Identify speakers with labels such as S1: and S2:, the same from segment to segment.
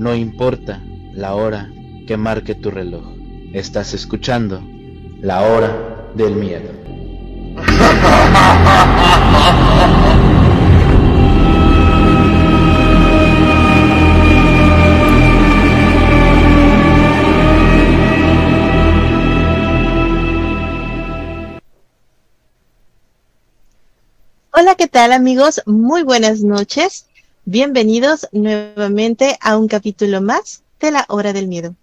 S1: No importa la hora que marque tu reloj. Estás escuchando la hora del miedo.
S2: Hola, ¿qué tal amigos? Muy buenas noches. Bienvenidos nuevamente a un capítulo más de la Hora del Miedo.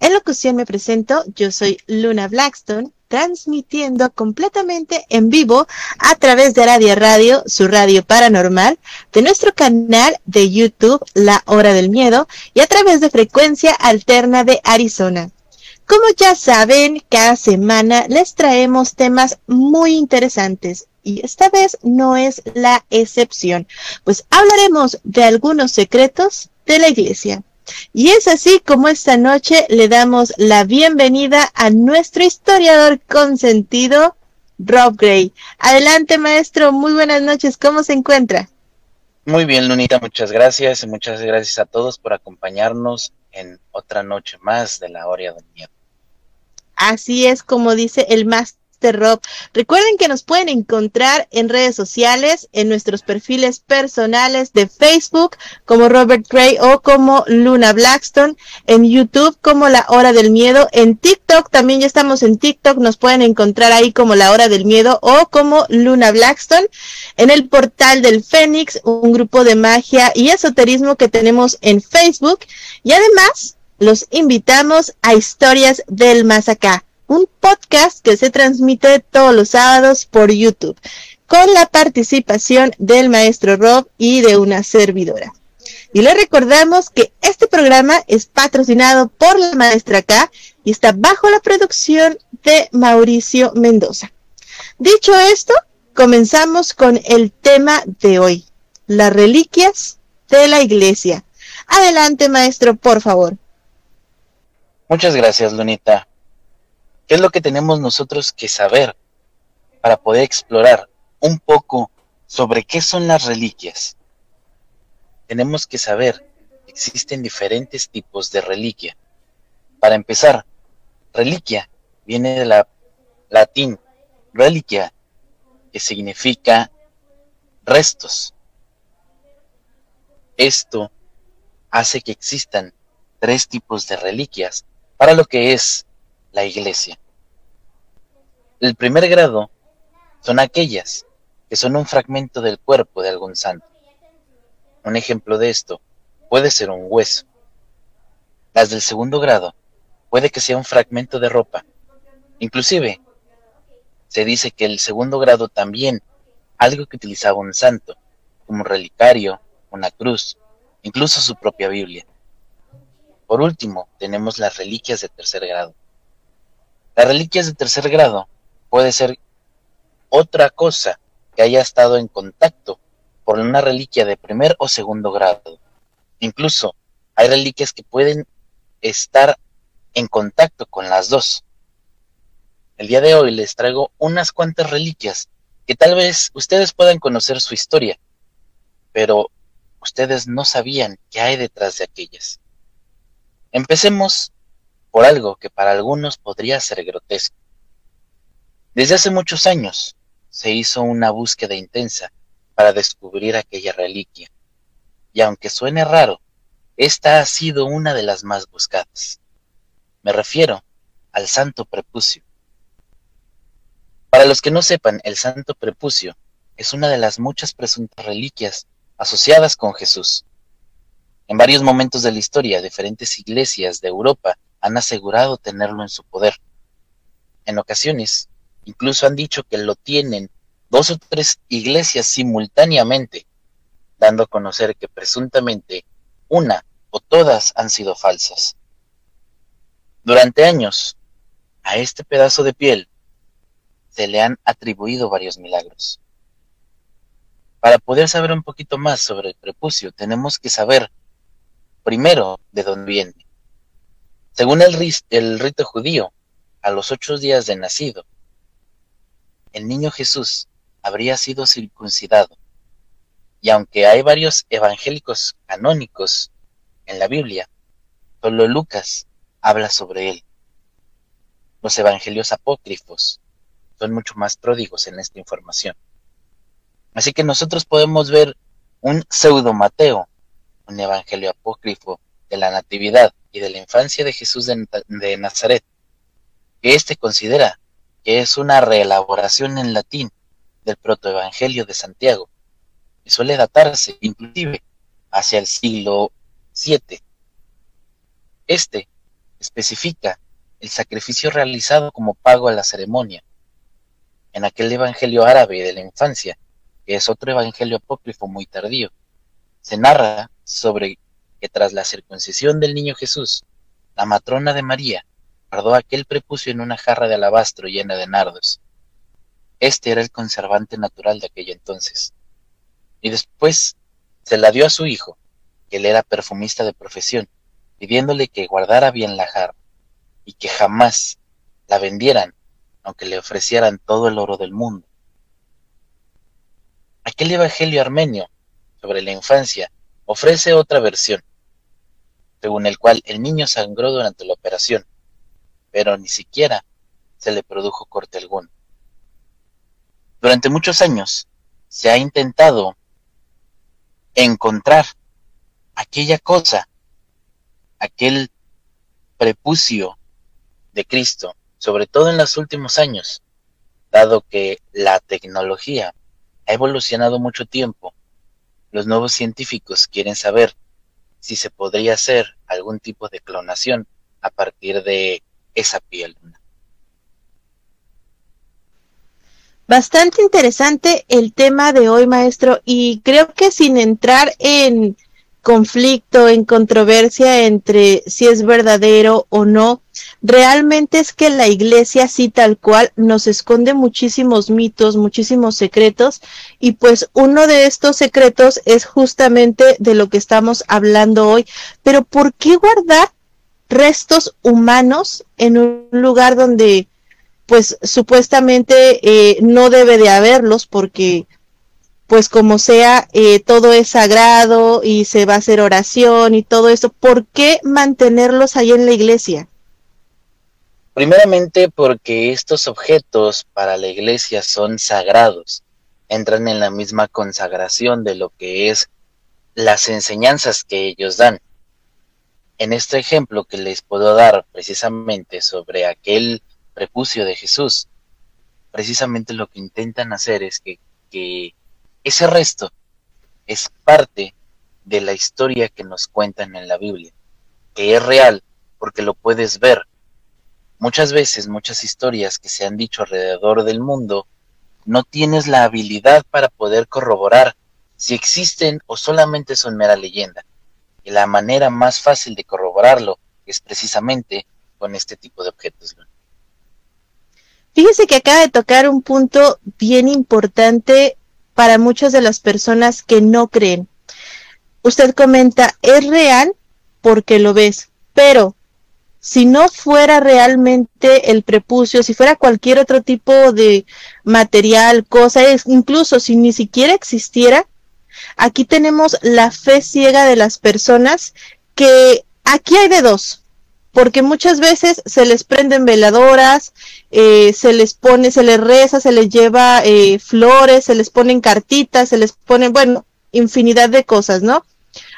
S2: En locución me presento, yo soy Luna Blackstone, transmitiendo completamente en vivo a través de Radio Radio, su radio paranormal, de nuestro canal de YouTube La Hora del Miedo y a través de frecuencia alterna de Arizona. Como ya saben, cada semana les traemos temas muy interesantes y esta vez no es la excepción, pues hablaremos de algunos secretos de la iglesia. Y es así como esta noche le damos la bienvenida a nuestro historiador consentido, Rob Gray. Adelante, maestro, muy buenas noches, ¿cómo se encuentra?
S1: Muy bien, Lunita, muchas gracias y muchas gracias a todos por acompañarnos en otra noche más de la Hora del Miedo.
S2: Así es como dice el más Rob. Recuerden que nos pueden encontrar en redes sociales, en nuestros perfiles personales de Facebook como Robert Gray o como Luna Blackstone, en YouTube como La Hora del Miedo, en TikTok también ya estamos en TikTok, nos pueden encontrar ahí como La Hora del Miedo o como Luna Blackstone, en el portal del Fénix, un grupo de magia y esoterismo que tenemos en Facebook. Y además los invitamos a Historias del Más Acá un podcast que se transmite todos los sábados por YouTube, con la participación del maestro Rob y de una servidora. Y le recordamos que este programa es patrocinado por la maestra K y está bajo la producción de Mauricio Mendoza. Dicho esto, comenzamos con el tema de hoy, las reliquias de la iglesia. Adelante, maestro, por favor.
S1: Muchas gracias, Lunita. ¿Qué es lo que tenemos nosotros que saber para poder explorar un poco sobre qué son las reliquias? Tenemos que saber que existen diferentes tipos de reliquia. Para empezar, reliquia viene de la latín reliquia, que significa restos. Esto hace que existan tres tipos de reliquias para lo que es la iglesia. El primer grado son aquellas que son un fragmento del cuerpo de algún santo. Un ejemplo de esto puede ser un hueso. Las del segundo grado puede que sea un fragmento de ropa. Inclusive, se dice que el segundo grado también algo que utilizaba un santo, como un relicario, una cruz, incluso su propia Biblia. Por último, tenemos las reliquias de tercer grado. Las reliquias de tercer grado puede ser otra cosa que haya estado en contacto por una reliquia de primer o segundo grado. Incluso hay reliquias que pueden estar en contacto con las dos. El día de hoy les traigo unas cuantas reliquias que tal vez ustedes puedan conocer su historia, pero ustedes no sabían qué hay detrás de aquellas. Empecemos por algo que para algunos podría ser grotesco. Desde hace muchos años se hizo una búsqueda intensa para descubrir aquella reliquia, y aunque suene raro, esta ha sido una de las más buscadas. Me refiero al Santo Prepucio. Para los que no sepan, el Santo Prepucio es una de las muchas presuntas reliquias asociadas con Jesús. En varios momentos de la historia, diferentes iglesias de Europa han asegurado tenerlo en su poder. En ocasiones, incluso han dicho que lo tienen dos o tres iglesias simultáneamente, dando a conocer que presuntamente una o todas han sido falsas. Durante años, a este pedazo de piel se le han atribuido varios milagros. Para poder saber un poquito más sobre el prepucio, tenemos que saber primero de dónde viene. Según el, rito judío, a los ocho días de nacido, el niño Jesús habría sido circuncidado. Y aunque hay varios evangélicos canónicos en la Biblia, solo Lucas habla sobre él. Los evangelios apócrifos son mucho más pródigos en esta información. Así que nosotros podemos ver un pseudo Mateo, un evangelio apócrifo de la natividad y de la infancia de Jesús de, Nazaret, que éste considera que es una reelaboración en latín del protoevangelio de Santiago, que suele datarse inclusive hacia el siglo VII. Este especifica el sacrificio realizado como pago a la ceremonia. En aquel evangelio árabe de la infancia, que es otro evangelio apócrifo muy tardío, se narra sobre que tras la circuncisión del niño Jesús, la matrona de María guardó aquel prepucio en una jarra de alabastro llena de nardos. Este era el conservante natural de aquella entonces. Y después se la dio a su hijo, que él era perfumista de profesión, pidiéndole que guardara bien la jarra y que jamás la vendieran, aunque le ofrecieran todo el oro del mundo. Aquel evangelio armenio sobre la infancia ofrece otra versión, según el cual el niño sangró durante la operación, pero ni siquiera se le produjo corte alguno. Durante muchos años se ha intentado encontrar aquella cosa, aquel prepucio de Cristo, sobre todo en los últimos años, dado que la tecnología ha evolucionado mucho tiempo, los nuevos científicos quieren saber si se podría hacer algún tipo de clonación a partir de esa piel.
S2: Bastante interesante el tema de hoy, maestro, y creo que sin entrar en conflicto, en controversia entre si es verdadero o no, realmente es que la iglesia sí tal cual nos esconde muchísimos mitos, muchísimos secretos y pues uno de estos secretos es justamente de lo que estamos hablando hoy. Pero ¿por qué guardar restos humanos en un lugar donde pues supuestamente eh, no debe de haberlos porque pues como sea, eh, todo es sagrado y se va a hacer oración y todo eso, ¿por qué mantenerlos ahí en la iglesia?
S1: Primeramente porque estos objetos para la iglesia son sagrados, entran en la misma consagración de lo que es las enseñanzas que ellos dan. En este ejemplo que les puedo dar precisamente sobre aquel prepucio de Jesús, precisamente lo que intentan hacer es que, que ese resto es parte de la historia que nos cuentan en la Biblia, que es real porque lo puedes ver, Muchas veces, muchas historias que se han dicho alrededor del mundo, no tienes la habilidad para poder corroborar si existen o solamente son mera leyenda. Y la manera más fácil de corroborarlo es precisamente con este tipo de objetos.
S2: Fíjese que acaba de tocar un punto bien importante para muchas de las personas que no creen. Usted comenta, es real porque lo ves, pero si no fuera realmente el prepucio, si fuera cualquier otro tipo de material, cosa, incluso si ni siquiera existiera, aquí tenemos la fe ciega de las personas que aquí hay de dos, porque muchas veces se les prenden veladoras, eh, se les pone, se les reza, se les lleva eh, flores, se les ponen cartitas, se les ponen, bueno, infinidad de cosas, ¿no?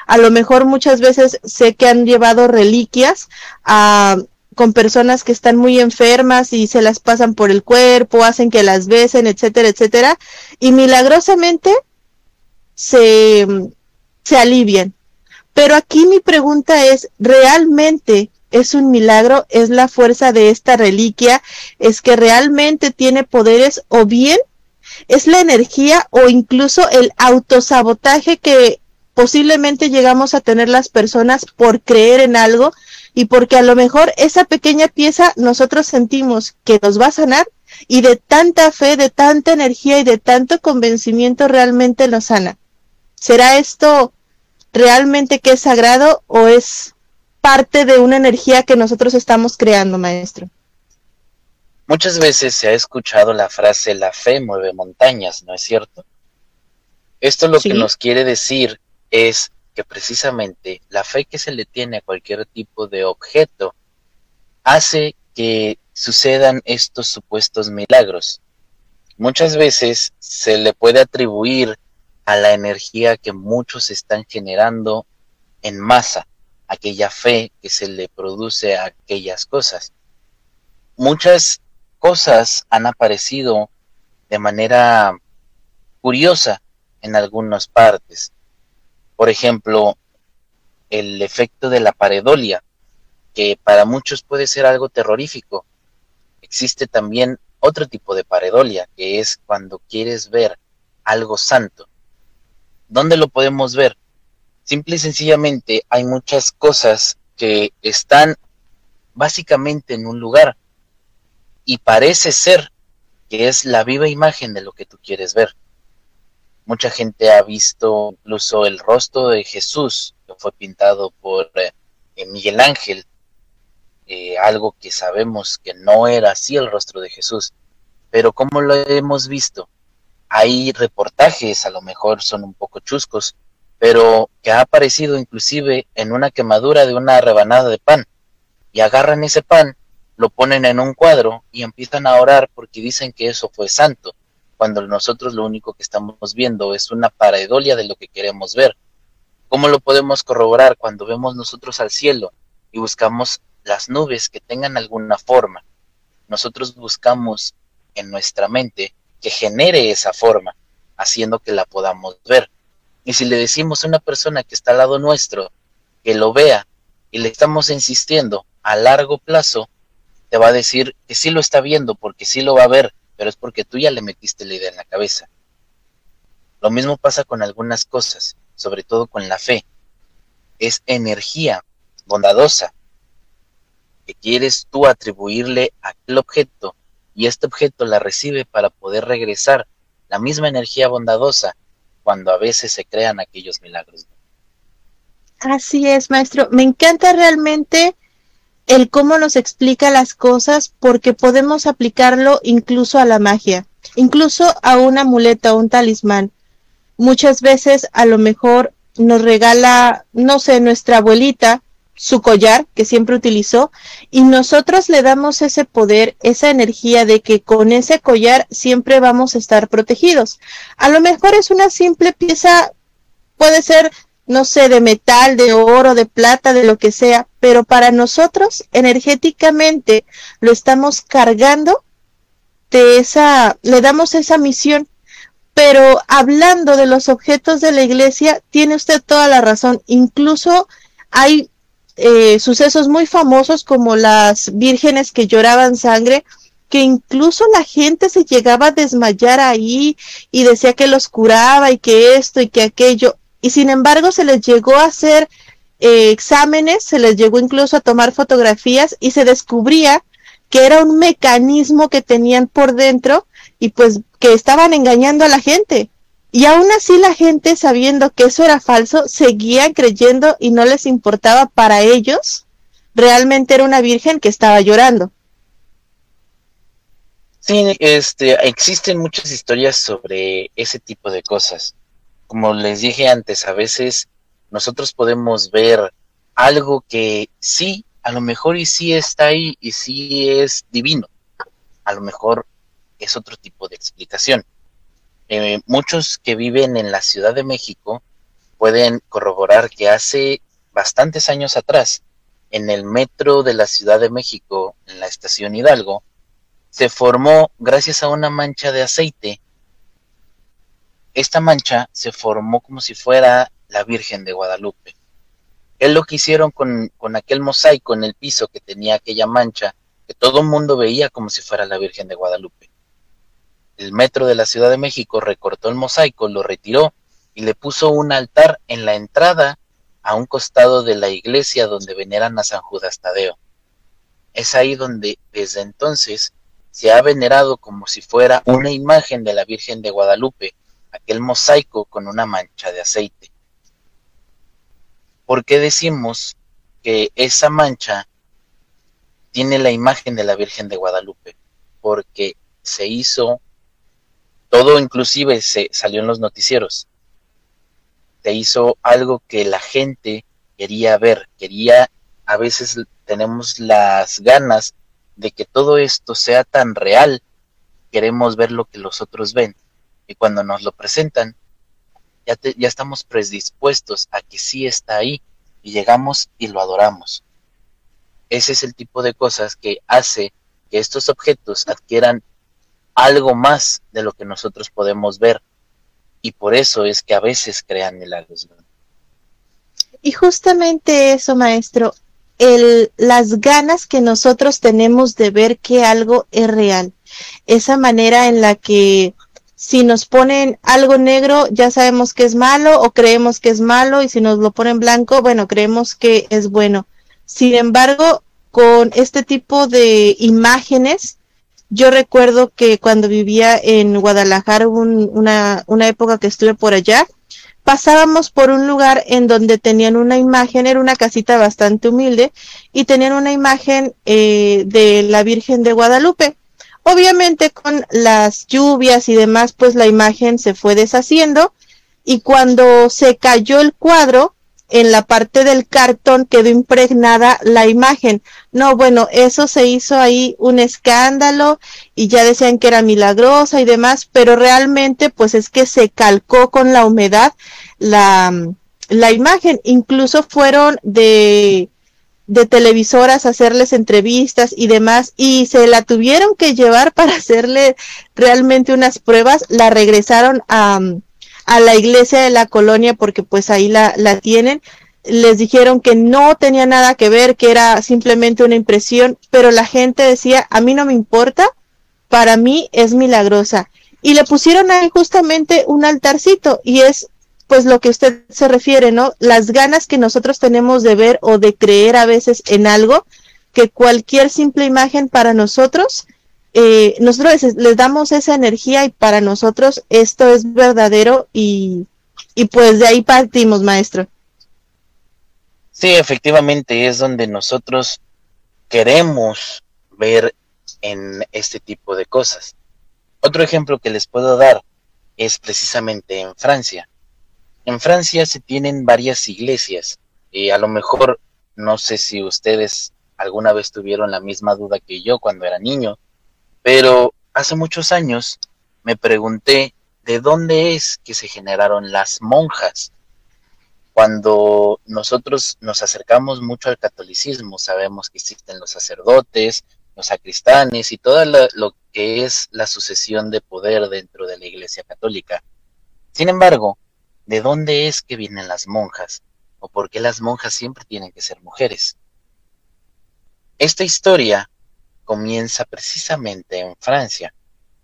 S2: a lo mejor muchas veces sé que han llevado reliquias a, con personas que están muy enfermas y se las pasan por el cuerpo, hacen que las besen, etcétera, etcétera, y milagrosamente se, se alivian. Pero aquí mi pregunta es, ¿realmente es un milagro? ¿Es la fuerza de esta reliquia? ¿Es que realmente tiene poderes o bien es la energía o incluso el autosabotaje que posiblemente llegamos a tener las personas por creer en algo y porque a lo mejor esa pequeña pieza nosotros sentimos que nos va a sanar y de tanta fe, de tanta energía y de tanto convencimiento realmente nos sana. ¿Será esto realmente que es sagrado o es parte de una energía que nosotros estamos creando, maestro?
S1: Muchas veces se ha escuchado la frase la fe mueve montañas, ¿no es cierto? Esto lo que nos quiere decir es que precisamente la fe que se le tiene a cualquier tipo de objeto hace que sucedan estos supuestos milagros. Muchas veces se le puede atribuir a la energía que muchos están generando en masa, aquella fe que se le produce a aquellas cosas. Muchas cosas han aparecido de manera curiosa en algunas partes. Por ejemplo, el efecto de la paredolia, que para muchos puede ser algo terrorífico. Existe también otro tipo de paredolia, que es cuando quieres ver algo santo. ¿Dónde lo podemos ver? Simple y sencillamente hay muchas cosas que están básicamente en un lugar y parece ser que es la viva imagen de lo que tú quieres ver. Mucha gente ha visto incluso el rostro de Jesús, que fue pintado por eh, Miguel Ángel, eh, algo que sabemos que no era así el rostro de Jesús. Pero como lo hemos visto, hay reportajes, a lo mejor son un poco chuscos, pero que ha aparecido inclusive en una quemadura de una rebanada de pan. Y agarran ese pan, lo ponen en un cuadro y empiezan a orar porque dicen que eso fue santo cuando nosotros lo único que estamos viendo es una pareidolia de lo que queremos ver. ¿Cómo lo podemos corroborar cuando vemos nosotros al cielo y buscamos las nubes que tengan alguna forma? Nosotros buscamos en nuestra mente que genere esa forma, haciendo que la podamos ver. Y si le decimos a una persona que está al lado nuestro que lo vea y le estamos insistiendo a largo plazo, te va a decir que sí lo está viendo porque sí lo va a ver, pero es porque tú ya le metiste la idea en la cabeza. Lo mismo pasa con algunas cosas, sobre todo con la fe. Es energía bondadosa que quieres tú atribuirle a aquel objeto y este objeto la recibe para poder regresar la misma energía bondadosa cuando a veces se crean aquellos milagros.
S2: Así es, maestro. Me encanta realmente el cómo nos explica las cosas porque podemos aplicarlo incluso a la magia, incluso a una muleta o un talismán. Muchas veces a lo mejor nos regala, no sé, nuestra abuelita su collar que siempre utilizó y nosotros le damos ese poder, esa energía de que con ese collar siempre vamos a estar protegidos. A lo mejor es una simple pieza, puede ser no sé, de metal, de oro, de plata, de lo que sea, pero para nosotros energéticamente lo estamos cargando de esa, le damos esa misión. Pero hablando de los objetos de la iglesia, tiene usted toda la razón. Incluso hay eh, sucesos muy famosos como las vírgenes que lloraban sangre, que incluso la gente se llegaba a desmayar ahí y decía que los curaba y que esto y que aquello y sin embargo se les llegó a hacer eh, exámenes, se les llegó incluso a tomar fotografías y se descubría que era un mecanismo que tenían por dentro y pues que estaban engañando a la gente. Y aún así la gente, sabiendo que eso era falso, seguía creyendo y no les importaba para ellos. Realmente era una virgen que estaba llorando.
S1: Sí, este, existen muchas historias sobre ese tipo de cosas como les dije antes, a veces nosotros podemos ver algo que sí, a lo mejor y sí está ahí y sí es divino. A lo mejor es otro tipo de explicación. Eh, muchos que viven en la Ciudad de México pueden corroborar que hace bastantes años atrás, en el metro de la Ciudad de México, en la estación Hidalgo, se formó gracias a una mancha de aceite esta mancha se formó como si fuera la Virgen de Guadalupe. Es lo que hicieron con, aquel mosaico en el piso que tenía aquella mancha, que todo el mundo veía como si fuera la Virgen de Guadalupe. El metro de la Ciudad de México recortó el mosaico, lo retiró y le puso un altar en la entrada a un costado de la iglesia donde veneran a San Judas Tadeo. Es ahí donde desde entonces se ha venerado como si fuera una imagen de la Virgen de Guadalupe, aquel mosaico con una mancha de aceite. ¿Por qué decimos que esa mancha tiene la imagen de la Virgen de Guadalupe? Porque se hizo, todo inclusive se salió en los noticieros, se hizo algo que la gente quería ver, quería, a veces tenemos las ganas de que todo esto sea tan real, queremos ver lo que los otros ven, y cuando nos lo presentan, ya, ya estamos predispuestos a que sí está ahí, y llegamos y lo adoramos. Ese es el tipo de cosas que hace que estos objetos adquieran algo más de lo que nosotros podemos ver. Y por eso es que a veces crean milagros.
S2: Y justamente eso, maestro, el, las ganas que nosotros tenemos de ver que algo es real. Esa manera en la que si nos ponen algo negro ya sabemos que es malo o creemos que es malo y si nos lo ponen blanco, bueno, creemos que es bueno. Sin embargo, con este tipo de imágenes, yo recuerdo que cuando vivía en Guadalajara, una, una época que estuve por allá, pasábamos por un lugar en donde tenían una imagen, era una casita bastante humilde, y tenían una imagen eh, de la Virgen de Guadalupe. Obviamente con las lluvias y demás, pues la imagen se fue deshaciendo, y cuando se cayó el cuadro, en la parte del cartón quedó impregnada la imagen. No, bueno, eso se hizo ahí un escándalo y ya decían que era milagrosa y demás, pero realmente pues es que se calcó con la humedad la, la imagen. Incluso fueron de, de televisoras a hacerles entrevistas y demás y se la tuvieron que llevar para hacerle realmente unas pruebas. La regresaron a a la iglesia de la colonia porque pues ahí la, la tienen. Les dijeron que no tenía nada que ver, que era simplemente una impresión, pero la gente decía, a mí no me importa, para mí es milagrosa. Y le pusieron ahí justamente un altarcito y es pues lo que usted se refiere, ¿no? Las ganas que nosotros tenemos de ver o de creer a veces en algo, que cualquier simple imagen para nosotros eh, nosotros les, damos esa energía y para nosotros esto es verdadero y, y pues de ahí partimos, maestro.
S1: Sí, efectivamente es donde nosotros queremos ver en este tipo de cosas. Otro ejemplo que les puedo dar es precisamente en Francia. En Francia se tienen varias iglesias y a lo mejor no sé si ustedes alguna vez tuvieron la misma duda que yo cuando era niño, pero hace muchos años me pregunté de dónde es que se generaron las monjas. Cuando nosotros nos acercamos mucho al catolicismo, sabemos que existen los sacerdotes, los sacristanes y todo lo, que es la sucesión de poder dentro de la Iglesia Católica. Sin embargo, ¿de dónde es que vienen las monjas? ¿O por qué las monjas siempre tienen que ser mujeres? Esta historia comienza precisamente en Francia,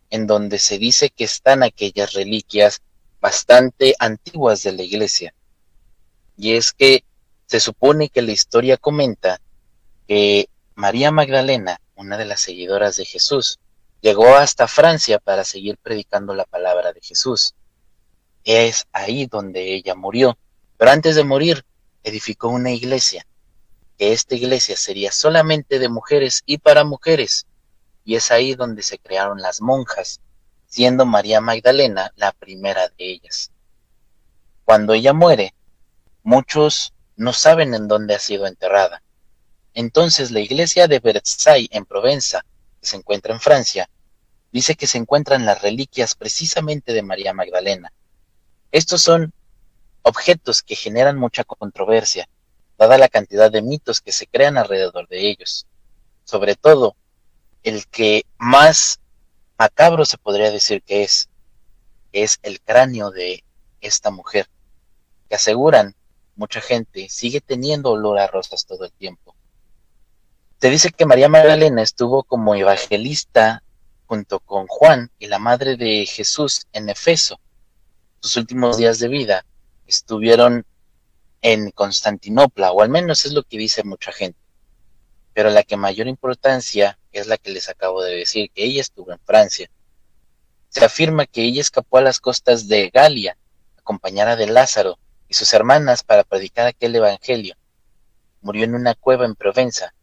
S1: en donde se dice que están aquellas reliquias bastante antiguas de la iglesia. Y es que se supone que la historia comenta que María Magdalena, una de las seguidoras de Jesús, llegó hasta Francia para seguir predicando la palabra de Jesús. Es ahí donde ella murió, pero antes de morir edificó una iglesia que esta iglesia sería solamente de mujeres y para mujeres, y es ahí donde se crearon las monjas, siendo María Magdalena la primera de ellas. Cuando ella muere, muchos no saben en dónde ha sido enterrada. Entonces la iglesia de Versailles en Provenza, que se encuentra en Francia, dice que se encuentran las reliquias precisamente de María Magdalena. Estos son objetos que generan mucha controversia, dada la cantidad de mitos que se crean alrededor de ellos. Sobre todo, el que más macabro se podría decir que es, es el cráneo de esta mujer, que aseguran mucha gente sigue teniendo olor a rosas todo el tiempo. Se dice que María Magdalena estuvo como evangelista junto con Juan y la madre de Jesús en Efeso, sus últimos días de vida estuvieron en Constantinopla, o al menos es lo que dice mucha gente. Pero la que mayor importancia es la que les acabo de decir, que ella estuvo en Francia. Se afirma que ella escapó a las costas de Galia, acompañada de Lázaro y sus hermanas para predicar aquel evangelio. Murió en una cueva en Provenza,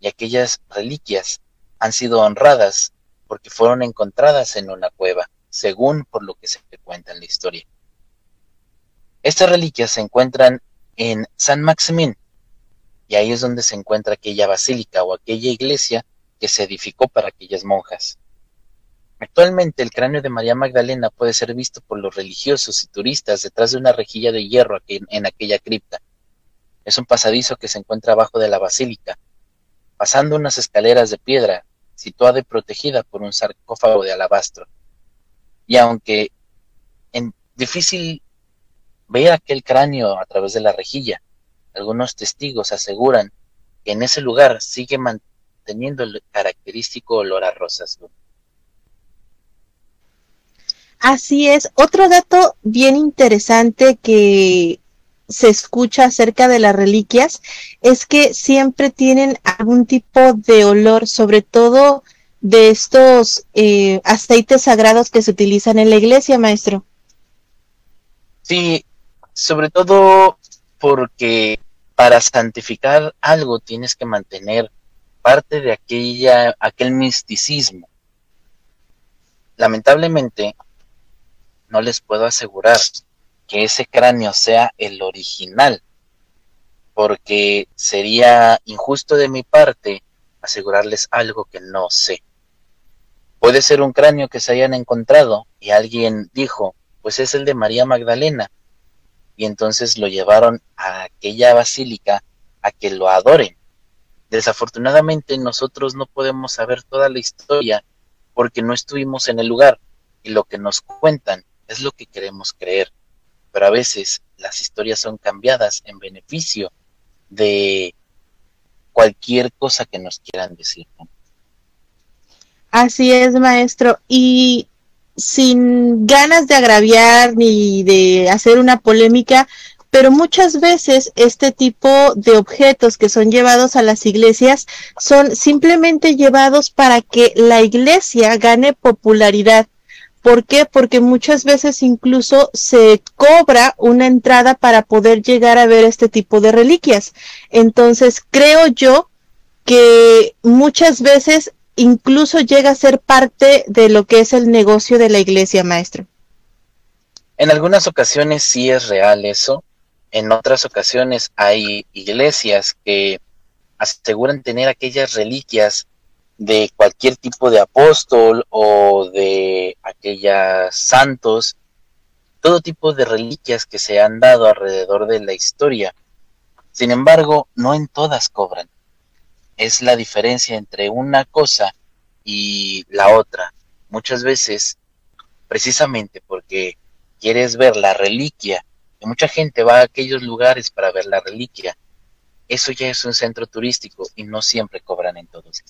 S1: y aquellas reliquias han sido honradas porque fueron encontradas en una cueva, según por lo que se cuenta en la historia. Estas reliquias se encuentran en San Maximín, y ahí es donde se encuentra aquella basílica o aquella iglesia que se edificó para aquellas monjas. Actualmente el cráneo de María Magdalena puede ser visto por los religiosos y turistas detrás de una rejilla de hierro en aquella cripta. Es un pasadizo que se encuentra abajo de la basílica, pasando unas escaleras de piedra, situada y protegida por un sarcófago de alabastro. Y aunque es difícil ver aquel cráneo a través de la rejilla, algunos testigos aseguran que en ese lugar sigue manteniendo el característico olor a rosas.
S2: Así es. Otro dato bien interesante que se escucha acerca de las reliquias es que siempre tienen algún tipo de olor, sobre todo de estos eh, aceites sagrados que se utilizan en la iglesia, maestro.
S1: Sí, sobre todo porque para santificar algo tienes que mantener parte de aquella, aquel misticismo. Lamentablemente, no les puedo asegurar que ese cráneo sea el original, porque sería injusto de mi parte asegurarles algo que no sé. Puede ser un cráneo que se hayan encontrado y alguien dijo, pues es el de María Magdalena, y entonces lo llevaron a aquella basílica a que lo adoren. Desafortunadamente nosotros no podemos saber toda la historia porque no estuvimos en el lugar y lo que nos cuentan es lo que queremos creer, pero a veces las historias son cambiadas en beneficio de cualquier cosa que nos quieran decir.
S2: Así es, maestro. Y sin ganas de agraviar ni de hacer una polémica, pero muchas veces este tipo de objetos que son llevados a las iglesias son simplemente llevados para que la iglesia gane popularidad ¿Por qué? Porque muchas veces incluso se cobra una entrada para poder llegar a ver este tipo de reliquias. Entonces, creo yo que muchas veces incluso llega a ser parte de lo que es el negocio de la iglesia, maestro.
S1: En algunas ocasiones sí es real eso. En otras ocasiones hay iglesias que aseguran tener aquellas reliquias de cualquier tipo de apóstol o de aquellas santos, todo tipo de reliquias que se han dado alrededor de la historia. Sin embargo, no en todas cobran. Es la diferencia entre una cosa y la otra. Muchas veces, precisamente porque quieres ver la reliquia, y mucha gente va a aquellos lugares para ver la reliquia, eso ya es un centro turístico y no siempre cobran en todos.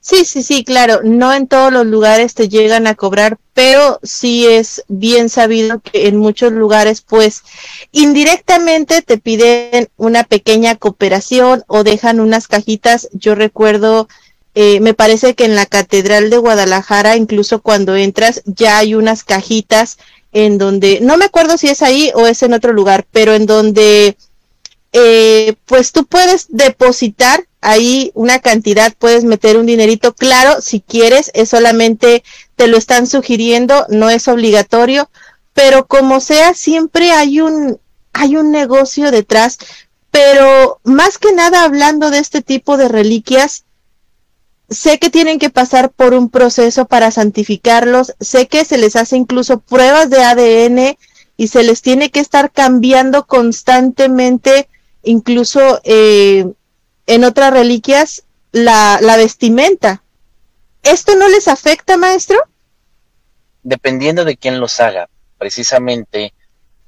S2: Sí, sí, sí, claro, no en todos los lugares te llegan a cobrar, pero sí es bien sabido que en muchos lugares pues indirectamente te piden una pequeña cooperación o dejan unas cajitas. Yo recuerdo, eh, me parece que en la Catedral de Guadalajara, incluso cuando entras, ya hay unas cajitas en donde, no me acuerdo si es ahí o es en otro lugar, pero en donde eh, pues tú puedes depositar ahí una cantidad, puedes meter un dinerito, claro, si quieres, es solamente te lo están sugiriendo, no es obligatorio, pero como sea, siempre hay un, hay un negocio detrás, pero más que nada hablando de este tipo de reliquias, sé que tienen que pasar por un proceso para santificarlos, sé que se les hace incluso pruebas de ADN y se les tiene que estar cambiando constantemente, incluso eh, en otras reliquias la, vestimenta. ¿Esto no les afecta, maestro?
S1: Dependiendo de quién los haga, precisamente,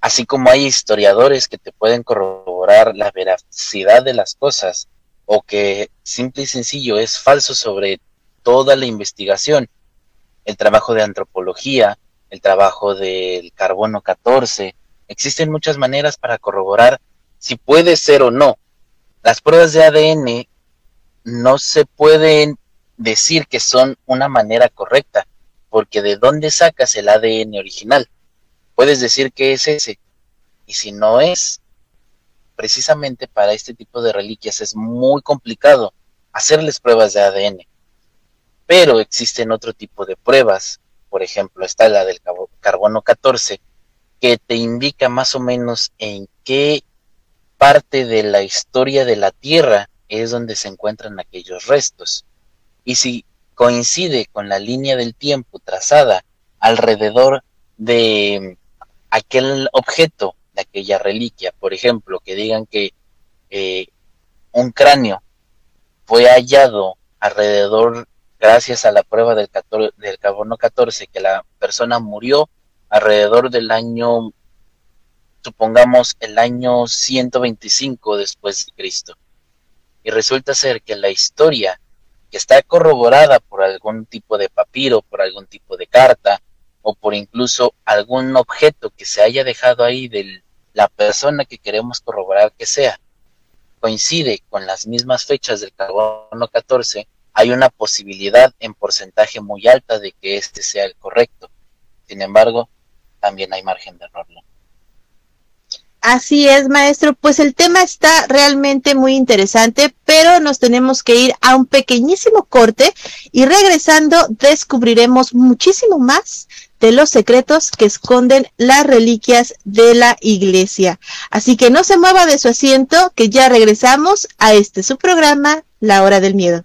S1: así como hay historiadores que te pueden corroborar la veracidad de las cosas, o que simple y sencillo es falso sobre toda la investigación, el trabajo de antropología el trabajo del carbono 14. Existen muchas maneras para corroborar si puede ser o no. Las pruebas de ADN no se pueden decir que son una manera correcta, porque de dónde sacas el ADN original. Puedes decir que es ese, y si no es, precisamente para este tipo de reliquias es muy complicado hacerles pruebas de ADN. Pero existen otro tipo de pruebas, por ejemplo, está la del carbono 14, que te indica más o menos en qué parte de la historia de la Tierra es donde se encuentran aquellos restos. Y si coincide con la línea del tiempo trazada alrededor de aquel objeto aquella reliquia. Por ejemplo, que digan que eh, un cráneo fue hallado alrededor, gracias a la prueba del, del carbono 14, que la persona murió alrededor del año, supongamos, el año 125 después de Cristo. Y resulta ser que la historia que está corroborada por algún tipo de papiro, por algún tipo de carta, o por incluso algún objeto que se haya dejado ahí del la persona que queremos corroborar que sea coincide con las mismas fechas del carbono 14, hay una posibilidad en porcentaje muy alta de que este sea el correcto. Sin embargo, también hay margen de error.
S2: Así es, maestro. Pues el tema está realmente muy interesante, pero nos tenemos que ir a un pequeñísimo corte y regresando descubriremos muchísimo más de los secretos que esconden las reliquias de la iglesia. Así que no se mueva de su asiento, que ya regresamos a este su programa, La Hora del Miedo.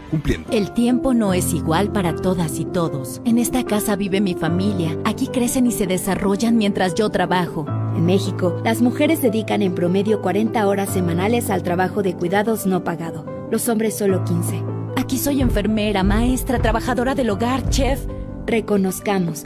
S3: El tiempo no es igual para todas y todos. En esta casa vive mi familia. Aquí crecen y se desarrollan mientras yo trabajo.
S4: En México, las mujeres dedican en promedio 40 horas semanales al trabajo de cuidados no pagado. Los hombres solo 15.
S3: Aquí soy enfermera, maestra, trabajadora del hogar, chef.
S4: Reconozcamos,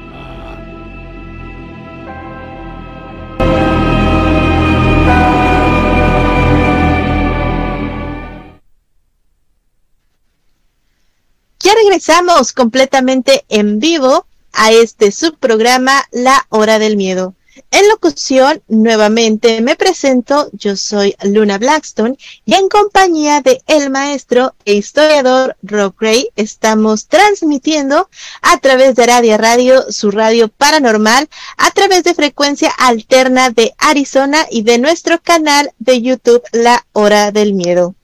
S2: regresamos completamente en vivo a este subprograma La Hora del Miedo. En locución, nuevamente me presento, yo soy Luna Blackstone y en compañía de el maestro e historiador Rob Gray estamos transmitiendo a través de Radio Radio, su radio paranormal, a través de frecuencia alterna de Arizona y de nuestro canal de YouTube La Hora del Miedo.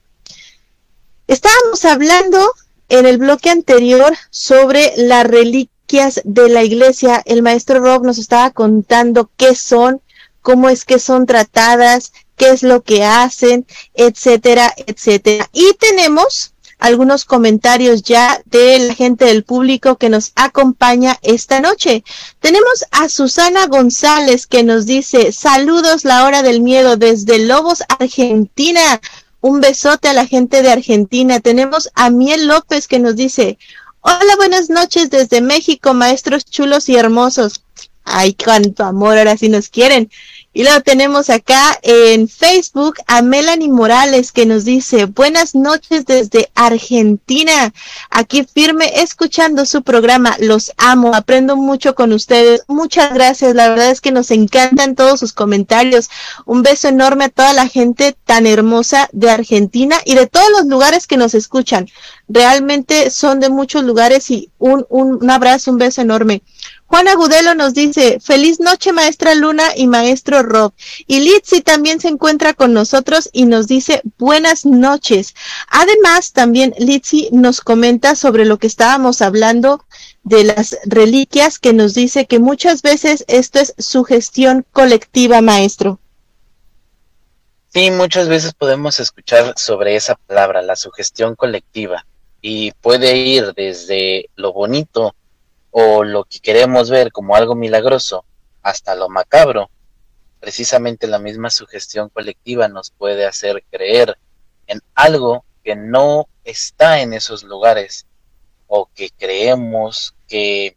S2: Estábamos hablando en el bloque anterior sobre las reliquias de la iglesia, el maestro Rob nos estaba contando qué son, cómo es que son tratadas, qué es lo que hacen, etcétera, etcétera. Y tenemos algunos comentarios ya de la gente del público que nos acompaña esta noche. Tenemos a Susana González que nos dice, saludos la hora del miedo desde Lobos, Argentina. Un besote a la gente de Argentina. Tenemos a Miel López que nos dice, hola, buenas noches desde México, maestros chulos y hermosos. Ay, cuánto amor, ahora sí nos quieren. Y luego tenemos acá en Facebook a Melanie Morales que nos dice, buenas noches desde Argentina, aquí firme escuchando su programa, los amo, aprendo mucho con ustedes, muchas gracias, la verdad es que nos encantan todos sus comentarios, un beso enorme a toda la gente tan hermosa de Argentina y de todos los lugares que nos escuchan, realmente son de muchos lugares y un, un, un abrazo, un beso enorme. Juan Agudelo nos dice, feliz noche maestra Luna y maestro Rob. Y Litsi también se encuentra con nosotros y nos dice buenas noches. Además, también Litsi nos comenta sobre lo que estábamos hablando de las reliquias, que nos dice que muchas veces esto es sugestión colectiva, maestro.
S1: Sí, muchas veces podemos escuchar sobre esa palabra, la sugestión colectiva, y puede ir desde lo bonito o lo que queremos ver como algo milagroso hasta lo macabro, precisamente la misma sugestión colectiva nos puede hacer creer en algo que no está en esos lugares o que creemos que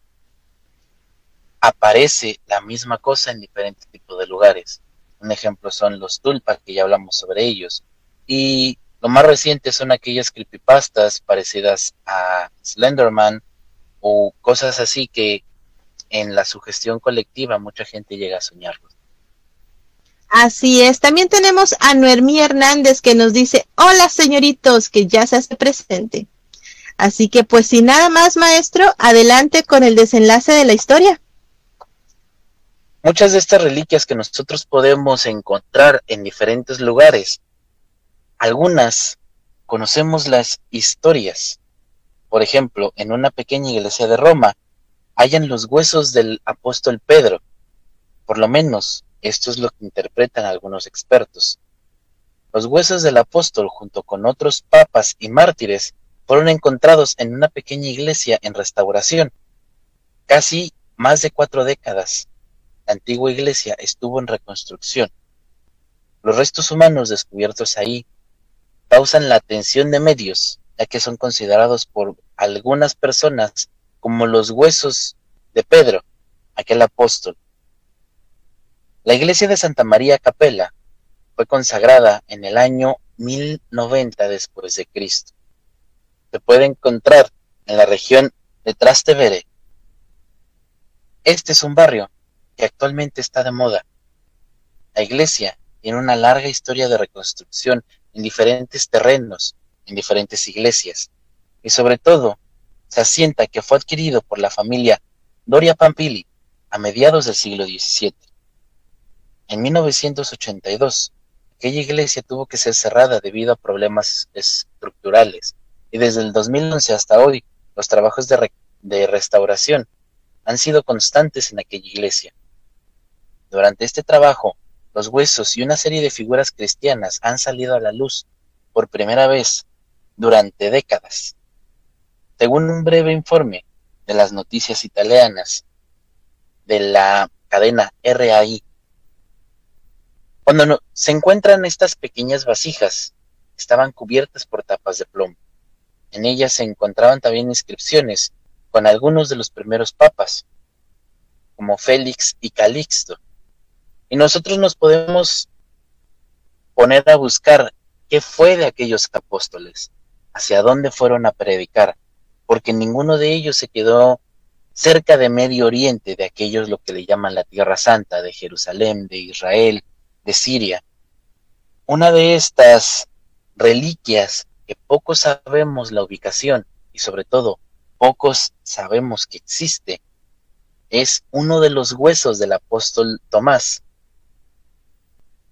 S1: aparece la misma cosa en diferentes tipos de lugares. Un ejemplo son los tulpas, que ya hablamos sobre ellos. Y lo más reciente son aquellas creepypastas parecidas a Slenderman o cosas así que en la sugestión colectiva mucha gente llega a soñarlo.
S2: Así es. También tenemos a Noemí Hernández que nos dice, hola señoritos, que ya se hace presente. Así que pues sin nada más, maestro, adelante con el desenlace de la historia.
S1: Muchas de estas reliquias que nosotros podemos encontrar en diferentes lugares, algunas conocemos las historias. Por ejemplo, en una pequeña iglesia de Roma, hallan los huesos del apóstol Pedro. Por lo menos, esto es lo que interpretan algunos expertos. Los huesos del apóstol, junto con otros papas y mártires, fueron encontrados en una pequeña iglesia en restauración. Casi más de cuatro décadas la antigua iglesia estuvo en reconstrucción. Los restos humanos descubiertos ahí causan la atención de medios, ya que son considerados por algunas personas como los huesos de Pedro, aquel apóstol. La iglesia de Santa María Capella fue consagrada en el año 1090 después de Cristo. Se puede encontrar en la región de Trastevere. Este es un barrio que actualmente está de moda. La iglesia tiene una larga historia de reconstrucción en diferentes terrenos, en diferentes iglesias, y sobre todo se asienta que fue adquirido por la familia Doria Pampili a mediados del siglo XVII. En 1982, aquella iglesia tuvo que ser cerrada debido a problemas estructurales y desde el 2011 hasta hoy los trabajos de, de restauración han sido constantes en aquella iglesia. Durante este trabajo, los huesos y una serie de figuras cristianas han salido a la luz por primera vez durante décadas. Según un breve informe de las noticias italianas de la cadena RAI, cuando se encuentran estas pequeñas vasijas, estaban cubiertas por tapas de plomo. En ellas se encontraban también inscripciones con algunos de los primeros papas, como Félix y Calixto, y nosotros nos podemos poner a buscar qué fue de aquellos apóstoles, hacia dónde fueron a predicar, porque ninguno de ellos se quedó cerca de Medio Oriente, de aquellos lo que le llaman la Tierra Santa, de Jerusalén, de Israel, de Siria. Una de estas reliquias que pocos sabemos la ubicación y sobre todo pocos sabemos que existe, es uno de los huesos del apóstol Tomás,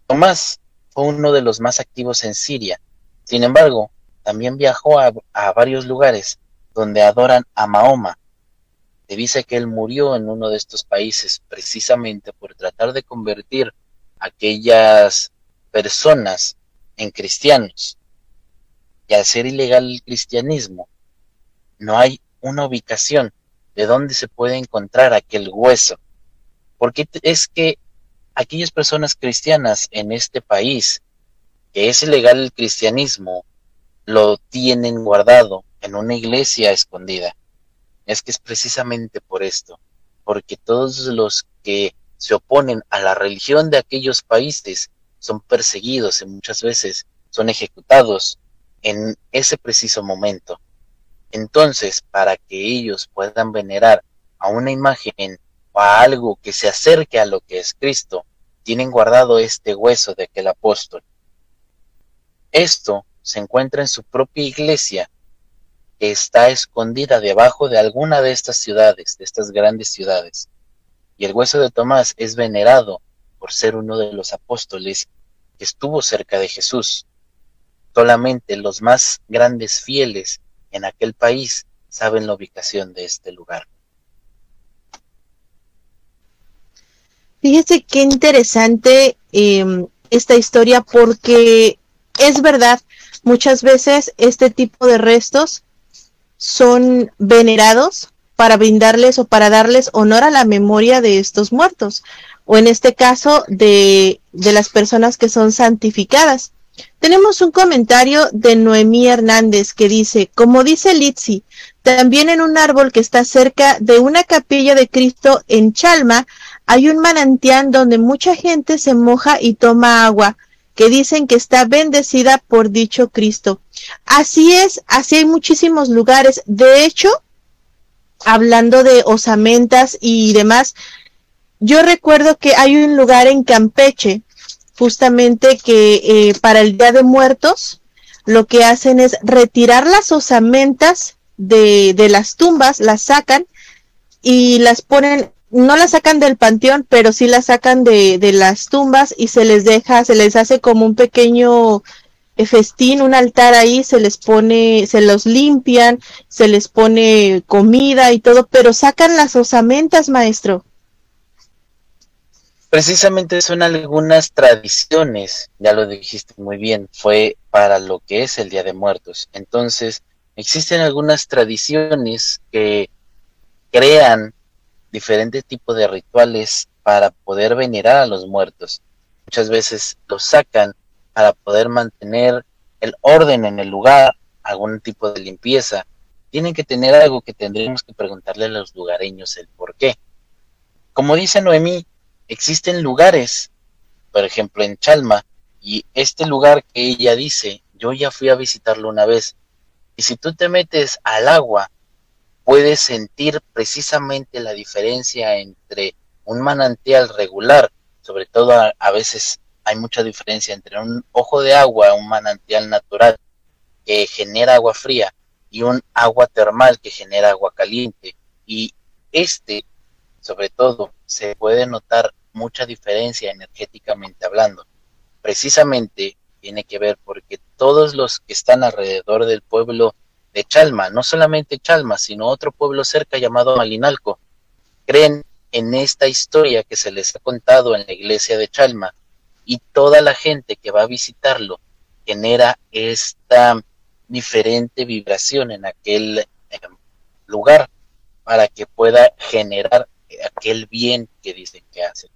S1: Tomás fue uno de los más activos en Siria. Sin embargo, también viajó a, varios lugares donde adoran a Mahoma. Se dice que él murió en uno de estos países precisamente por tratar de convertir a aquellas personas en cristianos. Y al ser ilegal el cristianismo, no hay una ubicación de dónde se puede encontrar aquel hueso. Porque es que aquellas personas cristianas en este país, que es ilegal el cristianismo, lo tienen guardado en una iglesia escondida. Es que es precisamente por esto, porque todos los que se oponen a la religión de aquellos países son perseguidos y muchas veces son ejecutados en ese preciso momento. Entonces, para que ellos puedan venerar a una imagen o a algo que se acerque a lo que es Cristo, tienen guardado este hueso de aquel apóstol. Esto se encuentra en su propia iglesia, que está escondida debajo de alguna de estas ciudades, de estas grandes ciudades. Y el hueso de Tomás es venerado por ser uno de los apóstoles que estuvo cerca de Jesús. Solamente los más grandes fieles en aquel país saben la ubicación de este lugar.
S2: Fíjese qué interesante em, esta historia porque es verdad, muchas veces este tipo de restos son venerados para brindarles o para darles honor a la memoria de estos muertos, o en este caso de, de las personas que son santificadas. Tenemos un comentario de Noemí Hernández que dice, como dice Litsi, también en un árbol que está cerca de una capilla de Cristo en Chalma, hay un manantial donde mucha gente se moja y toma agua, que dicen que está bendecida por dicho Cristo. Así es, así hay muchísimos lugares. De hecho, hablando de osamentas y demás, yo recuerdo que hay un lugar en Campeche justamente que eh, para el Día de Muertos lo que hacen es retirar las osamentas de, de las tumbas, las sacan y las ponen, no las sacan del panteón, pero sí las sacan de, de las tumbas y se les deja, se les hace como un pequeño eh, festín, un altar ahí, se les pone, se los limpian, se les pone comida y todo, pero sacan las osamentas, maestro.
S1: Precisamente son algunas tradiciones, ya lo dijiste muy bien, fue para lo que es el Día de Muertos. Entonces, existen algunas tradiciones que crean diferentes tipos de rituales para poder venerar a los muertos. Muchas veces los sacan para poder mantener el orden en el lugar, algún tipo de limpieza. Tienen que tener algo que tendríamos que preguntarle a los lugareños el por qué. Como dice Noemí, existen lugares, por ejemplo en Chalma, y este lugar que ella dice, yo ya fui a visitarlo una vez, y si tú te metes al agua, puedes sentir precisamente la diferencia entre un manantial regular, sobre todo a, veces hay mucha diferencia entre un ojo de agua, un manantial natural que genera agua fría y un agua termal que genera agua caliente. Y este, sobre todo, se puede notar mucha diferencia energéticamente hablando. Precisamente tiene que ver porque todos los que están alrededor del pueblo de Chalma, no solamente Chalma, sino otro pueblo cerca llamado Malinalco, creen en esta historia que se les ha contado en la iglesia de Chalma y toda la gente que va a visitarlo genera esta diferente vibración en aquel em, lugar para que pueda generar aquel bien que dicen que hacen.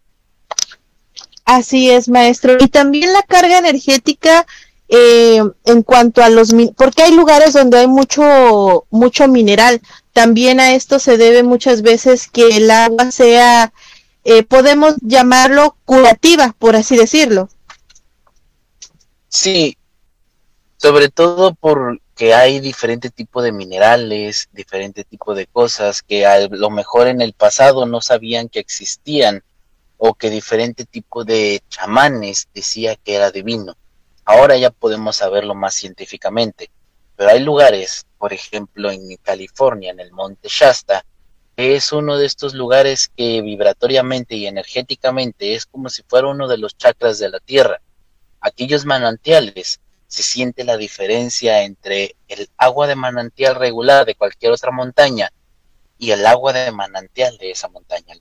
S2: Así es, maestro. Y también la carga energética eh, en cuanto a los, porque hay lugares donde hay mucho, mucho mineral. También a esto se debe muchas veces que el agua sea, eh, podemos llamarlo curativa, por así decirlo.
S1: Sí, sobre todo porque hay diferente tipo de minerales, diferente tipo de cosas que a lo mejor en el pasado no sabían que existían o que diferente tipo de chamanes decía que era divino. Ahora ya podemos saberlo más científicamente, pero hay lugares, por ejemplo en California, en el monte Shasta, que es uno de estos lugares que vibratoriamente y energéticamente es como si fuera uno de los chakras de la Tierra. Aquellos manantiales, se siente la diferencia entre el agua de manantial regular de cualquier otra montaña y el agua de manantial de esa montaña.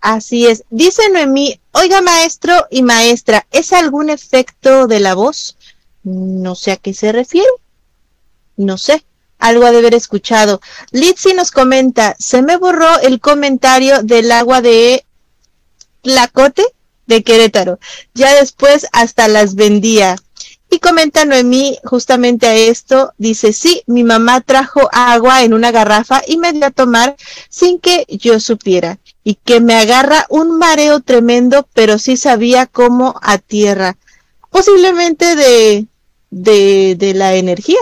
S2: Así es. Dice Noemí, oiga maestro y maestra, ¿es algún efecto de la voz? No sé a qué se refiere. No sé. Algo ha de haber escuchado. Litsi nos comenta, se me borró el comentario del agua de Tlacote de Querétaro. Ya después hasta las vendía. Y comenta Noemí justamente a esto, dice, sí, mi mamá trajo agua en una garrafa y me dio a tomar sin que yo supiera. Y que me agarra un mareo tremendo, pero sí sabía cómo a tierra. Posiblemente de, de, de la energía.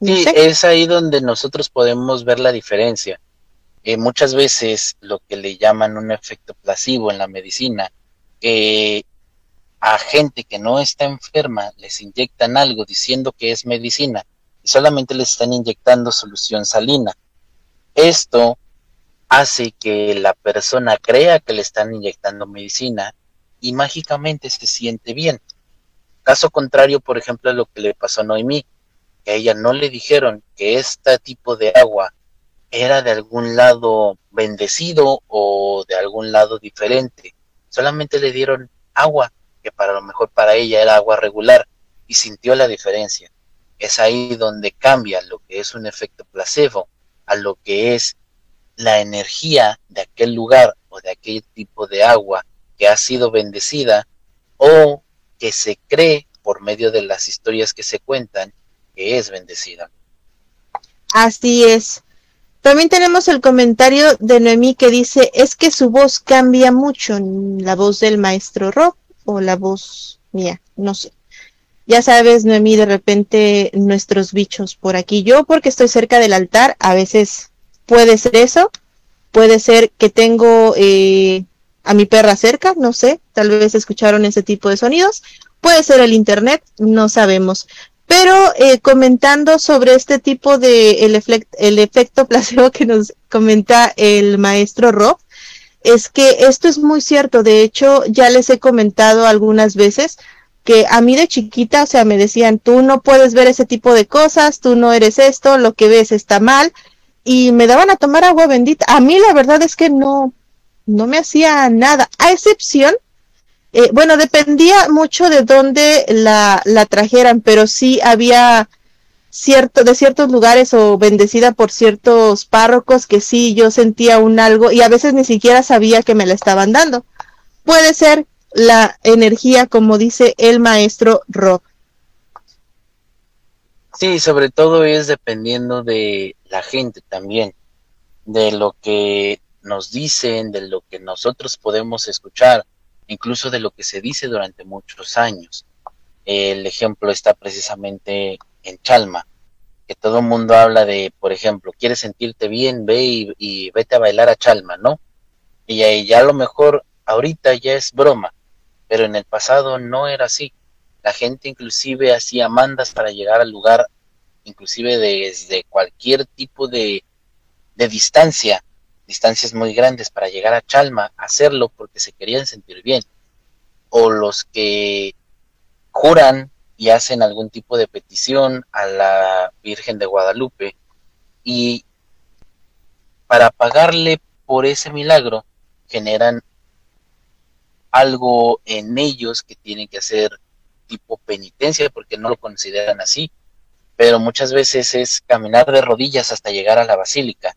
S1: sí, es ahí donde nosotros podemos ver la diferencia. Eh, muchas veces lo que le llaman un efecto placebo en la medicina, que a gente que no está enferma les inyectan algo diciendo que es medicina y solamente les están inyectando solución salina. Esto hace que la persona crea que le están inyectando medicina y mágicamente se siente bien. Caso contrario, por ejemplo, a lo que le pasó a Noemí, que a ella no le dijeron que este tipo de agua era de algún lado bendecido o de algún lado diferente. Solamente le dieron agua que para lo mejor para ella era agua regular y sintió la diferencia. Es ahí donde cambia lo que es un efecto placebo a lo que es la energía de aquel lugar o de aquel tipo de agua que ha sido bendecida o que se cree por medio de las historias que se cuentan que es bendecida.
S2: Así es. También tenemos el comentario de Noemí que dice, es que su voz cambia mucho, la voz del maestro Rob o la voz mía, no sé. Ya sabes, Noemí, de repente nuestros bichos por aquí. Yo porque estoy cerca del altar, a veces puede ser eso, puede ser que tengo eh, a mi perra cerca, no sé, tal vez escucharon ese tipo de sonidos, puede ser el internet, no sabemos. Pero eh, comentando sobre este tipo de el, el efecto placebo que nos comenta el maestro Rob, es que esto es muy cierto. De hecho, ya les he comentado algunas veces que a mí de chiquita, o sea, me decían, tú no puedes ver ese tipo de cosas, tú no eres esto, lo que ves está mal, y me daban a tomar agua bendita. A mí la verdad es que no, no me hacía nada, a excepción, eh, bueno, dependía mucho de dónde la, la trajeran, pero sí había cierto, de ciertos lugares o bendecida por ciertos párrocos que sí yo sentía un algo y a veces ni siquiera sabía que me la estaban dando. Puede ser la energía, como dice el maestro Rob.
S1: Sí, sobre todo es dependiendo de la gente también, de lo que nos dicen, de lo que nosotros podemos escuchar, incluso de lo que se dice durante muchos años. El ejemplo está precisamente en Chalma, que todo el mundo habla de, por ejemplo, quieres sentirte bien, ve y, vete a bailar a Chalma, ¿no? Y ahí ya a lo mejor ahorita ya es broma, pero en el pasado no era así. La gente inclusive hacía mandas para llegar al lugar, inclusive desde cualquier tipo de, de distancia, distancias muy grandes para llegar a Chalma, hacerlo porque se querían sentir bien. O los que juran y hacen algún tipo de petición a la Virgen de Guadalupe y para pagarle por ese milagro generan algo en ellos que tienen que hacer tipo penitencia porque no lo consideran así, pero muchas veces es caminar de rodillas hasta llegar a la basílica,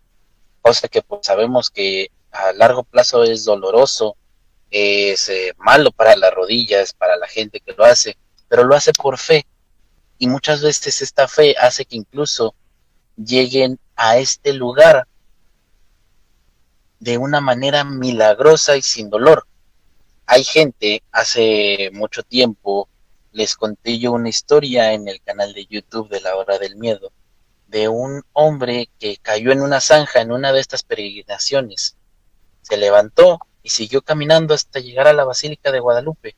S1: cosa que pues sabemos que a largo plazo es doloroso, es eh, malo para las rodillas, para la gente que lo hace, pero lo hace por fe. Y muchas veces esta fe hace que incluso lleguen a este lugar de una manera milagrosa y sin dolor. Hay gente, hace mucho tiempo, les conté yo una historia en el canal de YouTube de la hora del miedo, de un hombre que cayó en una zanja en una de estas peregrinaciones. Se levantó y siguió caminando hasta llegar a la Basílica de Guadalupe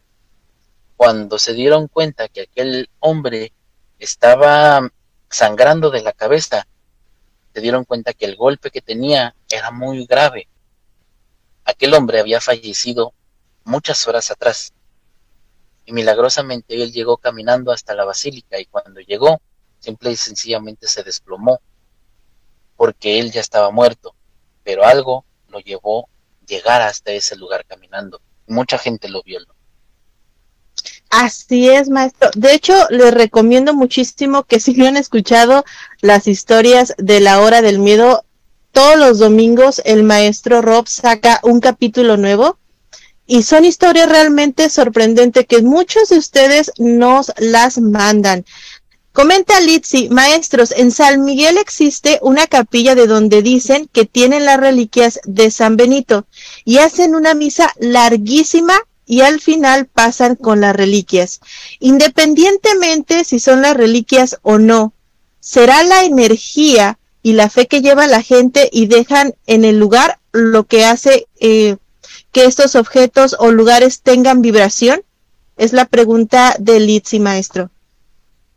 S1: cuando se dieron cuenta que aquel hombre estaba sangrando de la cabeza, se dieron cuenta que el golpe que tenía era muy grave. Aquel hombre había fallecido muchas horas atrás. Y milagrosamente él llegó caminando hasta la basílica y cuando llegó, simple y sencillamente se desplomó, porque él ya estaba muerto, pero algo lo llevó llegar hasta ese lugar caminando. mucha gente lo vio.
S2: Así es, maestro. De hecho, les recomiendo muchísimo que si no han escuchado las historias de la hora del miedo, todos los domingos el maestro Rob saca un capítulo nuevo y son historias realmente sorprendentes que muchos de ustedes nos las mandan. Comenta Litsi, maestros, en San Miguel existe una capilla de donde dicen que tienen las reliquias de San Benito y hacen una misa larguísima y al final pasan con las reliquias. Independientemente si son las reliquias o no, será la energía y la fe que lleva la gente y dejan en el lugar lo que hace eh, que estos objetos o lugares tengan vibración? Es la pregunta de Litsi, maestro.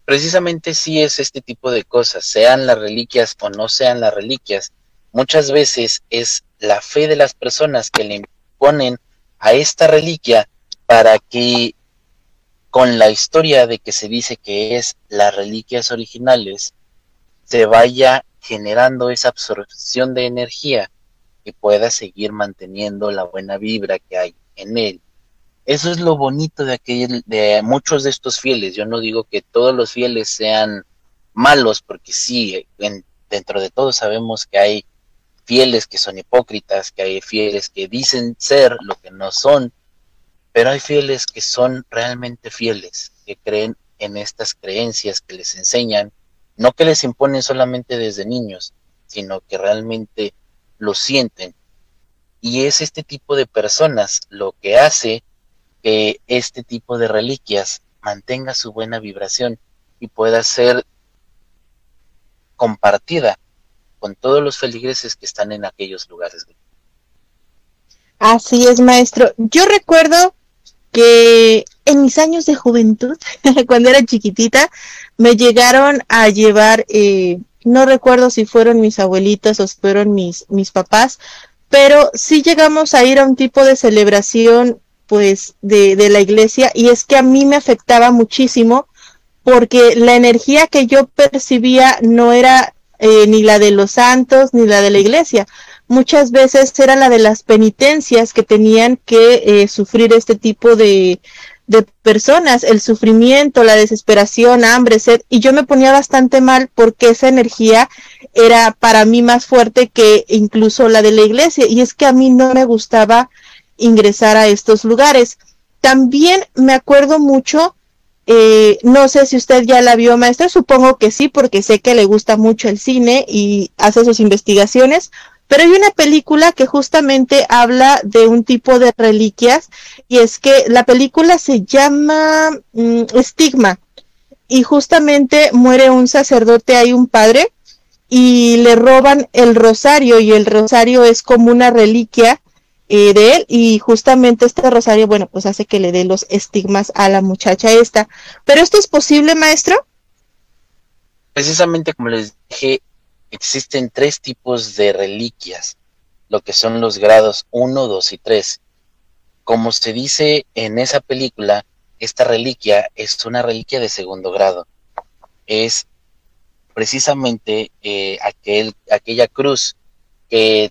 S1: Precisamente sí es este tipo de cosas, sean las reliquias o no sean las reliquias. Muchas veces es la fe de las personas que le imponen a esta reliquia para que con la historia de que se dice que es las reliquias originales, se vaya generando esa absorción de energía y pueda seguir manteniendo la buena vibra que hay en él. Eso es lo bonito de aquel, de muchos de estos fieles. Yo no digo que todos los fieles sean malos, porque sí, dentro de todos sabemos que hay fieles que son hipócritas, que hay fieles que dicen ser lo que no son, pero hay fieles que son realmente fieles, que creen en estas creencias que les enseñan, no que les imponen solamente desde niños, sino que realmente lo sienten. Y es este tipo de personas lo que hace que este tipo de reliquias mantenga su buena vibración y pueda ser compartida con todos los feligreses que están en aquellos lugares.
S2: Así es, maestro. Yo recuerdo que en mis años de juventud, cuando era chiquitita, me llegaron a llevar, eh, no recuerdo si fueron mis abuelitas o fueron mis, mis papás, pero sí llegamos a ir a un tipo de celebración, pues, de, de la iglesia, y es que a mí me afectaba muchísimo porque la energía que yo percibía no era eh, ni la de los santos, ni la de la iglesia. Muchas veces era la de las penitencias que tenían que eh, sufrir este tipo de, de personas, el sufrimiento, la desesperación, hambre, sed, y yo me ponía bastante mal porque esa energía era para mí más fuerte que incluso la de la iglesia, y es que a mí no me gustaba ingresar a estos lugares. También me acuerdo mucho eh, no sé si usted ya la vio, maestra, supongo que sí, porque sé que le gusta mucho el cine y hace sus investigaciones, pero hay una película que justamente habla de un tipo de reliquias y es que la película se llama mm, Estigma y justamente muere un sacerdote, hay un padre y le roban el rosario y el rosario es como una reliquia eh, de él y justamente este rosario, bueno, pues hace que le dé los estigmas a la muchacha esta. ¿Pero esto es posible, maestro?
S1: Precisamente como les dije, existen tres tipos de reliquias, lo que son los grados 1, 2 y 3. Como se dice en esa película, esta reliquia es una reliquia de segundo grado. Es precisamente eh, aquel, aquella cruz que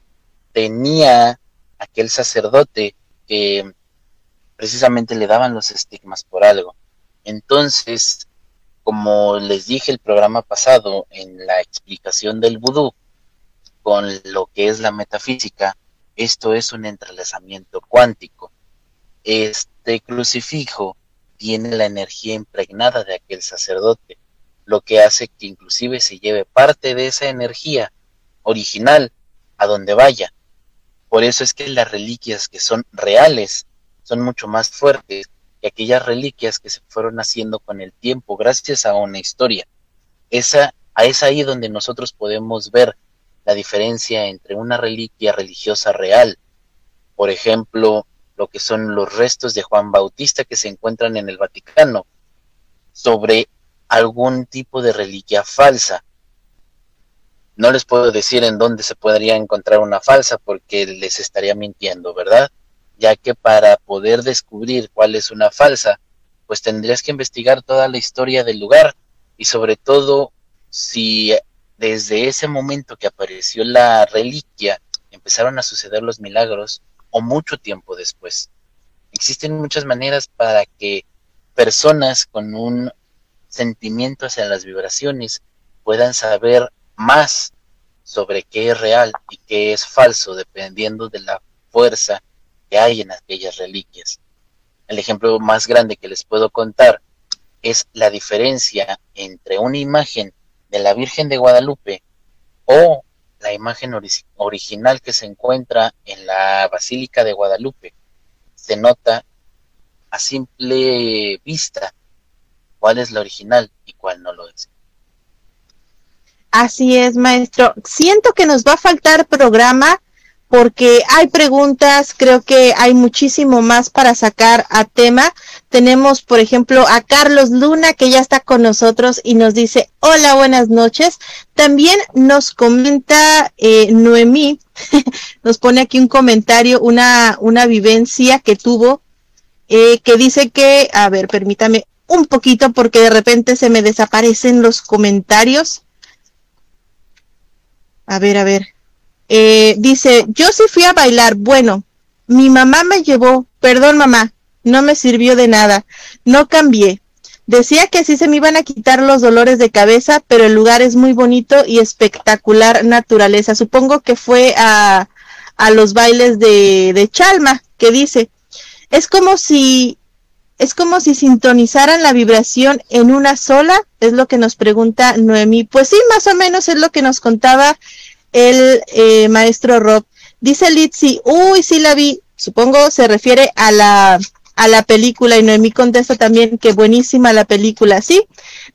S1: tenía aquel sacerdote que precisamente le daban los estigmas por algo. Entonces, como les dije el programa pasado en la explicación del vudú, con lo que es la metafísica, esto es un entrelazamiento cuántico. Este crucifijo tiene la energía impregnada de aquel sacerdote, lo que hace que inclusive se lleve parte de esa energía original a donde vaya. Por eso es que las reliquias que son reales son mucho más fuertes que aquellas reliquias que se fueron haciendo con el tiempo gracias a una historia. Esa, es ahí donde nosotros podemos ver la diferencia entre una reliquia religiosa real, por ejemplo, lo que son los restos de Juan Bautista que se encuentran en el Vaticano, sobre algún tipo de reliquia falsa, no les puedo decir en dónde se podría encontrar una falsa porque les estaría mintiendo, ¿verdad? Ya que para poder descubrir cuál es una falsa, pues tendrías que investigar toda la historia del lugar y sobre todo si desde ese momento que apareció la reliquia empezaron a suceder los milagros o mucho tiempo después. Existen muchas maneras para que personas con un sentimiento hacia las vibraciones puedan saber más sobre qué es real y qué es falso, dependiendo de la fuerza que hay en aquellas reliquias. El ejemplo más grande que les puedo contar es la diferencia entre una imagen de la Virgen de Guadalupe o la imagen original que se encuentra en la Basílica de Guadalupe. Se nota a simple vista cuál es la original y cuál no lo es.
S2: Así es, maestro. Siento que nos va a faltar programa porque hay preguntas, creo que hay muchísimo más para sacar a tema. Tenemos, por ejemplo, a Carlos Luna, que ya está con nosotros y nos dice, hola, buenas noches. También nos comenta eh, Noemí, nos pone aquí un comentario, una, una vivencia que tuvo, eh, que dice que, a ver, permítame un poquito porque de repente se me desaparecen los comentarios. A ver, a ver. Eh, dice, yo sí fui a bailar. Bueno, mi mamá me llevó. Perdón, mamá, no me sirvió de nada. No cambié. Decía que así se me iban a quitar los dolores de cabeza, pero el lugar es muy bonito y espectacular naturaleza. Supongo que fue a, a los bailes de, de Chalma, que dice, es como si es como si sintonizaran la vibración en una sola, es lo que nos pregunta Noemí. Pues sí, más o menos es lo que nos contaba el eh, maestro Rob. Dice Litsi, uy, sí la vi, supongo se refiere a la, a la película y Noemí contesta también que buenísima la película, ¿sí?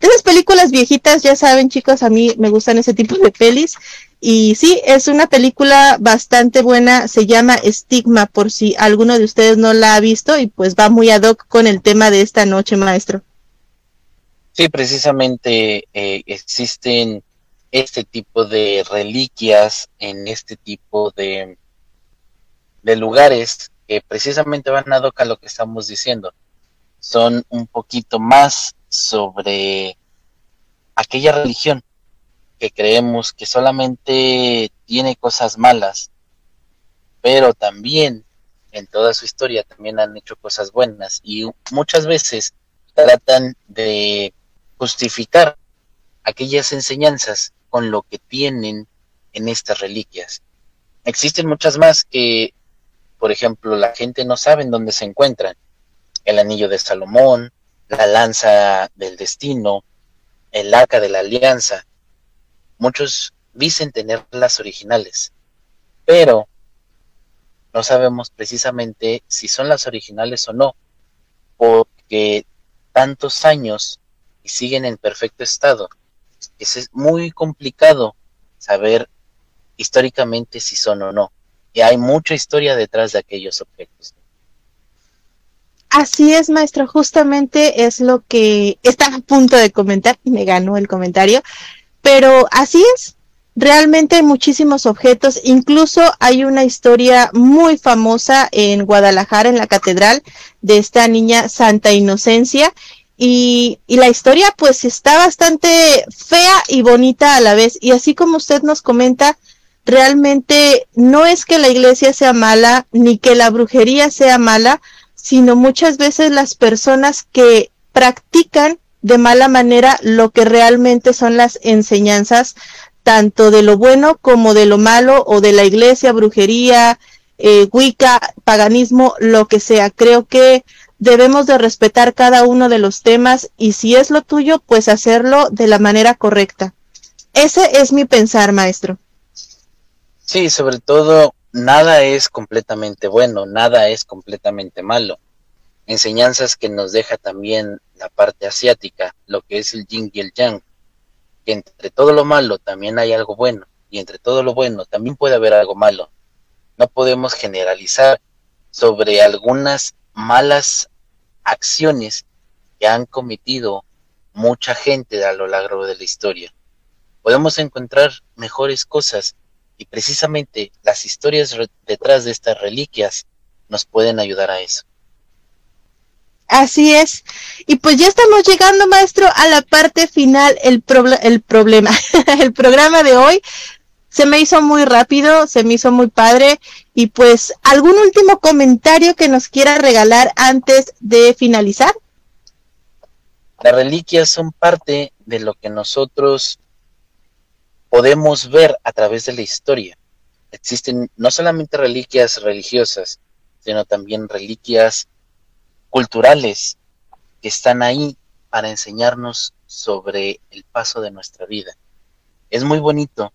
S2: De esas películas viejitas, ya saben chicos, a mí me gustan ese tipo de pelis y sí, es una película bastante buena, se llama Estigma, por si alguno de ustedes no la ha visto, y pues va muy ad hoc con el tema de esta noche, maestro.
S1: Sí, precisamente eh, existen este tipo de reliquias en este tipo de, de lugares que precisamente van ad hoc a lo que estamos diciendo. Son un poquito más sobre aquella religión que creemos que solamente tiene cosas malas, pero también en toda su historia también han hecho cosas buenas y muchas veces tratan de justificar aquellas enseñanzas con lo que tienen en estas reliquias. Existen muchas más que, por ejemplo, la gente no sabe en dónde se encuentran. El anillo de Salomón, la lanza del destino, el arca de la alianza, Muchos dicen tener las originales, pero no sabemos precisamente si son las originales o no, porque tantos años y siguen en perfecto estado. Es muy complicado saber históricamente si son o no. Y hay mucha historia detrás de aquellos objetos.
S2: Así es, maestro, justamente es lo que está a punto de comentar y me ganó el comentario. Pero así es, realmente hay muchísimos objetos, incluso hay una historia muy famosa en Guadalajara, en la catedral, de esta niña Santa Inocencia, y, y, la historia pues está bastante fea y bonita a la vez, y así como usted nos comenta, realmente no es que la iglesia sea mala, ni que la brujería sea mala, sino muchas veces las personas que practican de mala manera lo que realmente son las enseñanzas tanto de lo bueno como de lo malo o de la iglesia, brujería, eh, wicca, paganismo, lo que sea. Creo que debemos de respetar cada uno de los temas y si es lo tuyo, pues hacerlo de la manera correcta. Ese es mi pensar, maestro.
S1: Sí, sobre todo, nada es completamente bueno, nada es completamente malo enseñanzas que nos deja también la parte asiática, lo que es el yin y el yang, que entre todo lo malo también hay algo bueno, y entre todo lo bueno también puede haber algo malo. No podemos generalizar sobre algunas malas acciones que han cometido mucha gente a lo largo de la historia. Podemos encontrar mejores cosas y precisamente las historias detrás de estas reliquias nos pueden ayudar a eso.
S2: Así es. Y pues ya estamos llegando, maestro, a la parte final, el, el problema, el programa de hoy. Se me hizo muy rápido, se me hizo muy padre. Y pues, ¿algún último comentario que nos quiera regalar antes de finalizar?
S1: Las reliquias son parte de lo que nosotros podemos ver a través de la historia. Existen no solamente reliquias religiosas, sino también reliquias culturales que están ahí para enseñarnos sobre el paso de nuestra vida. Es muy bonito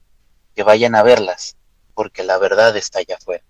S1: que vayan a verlas, porque la verdad está allá afuera.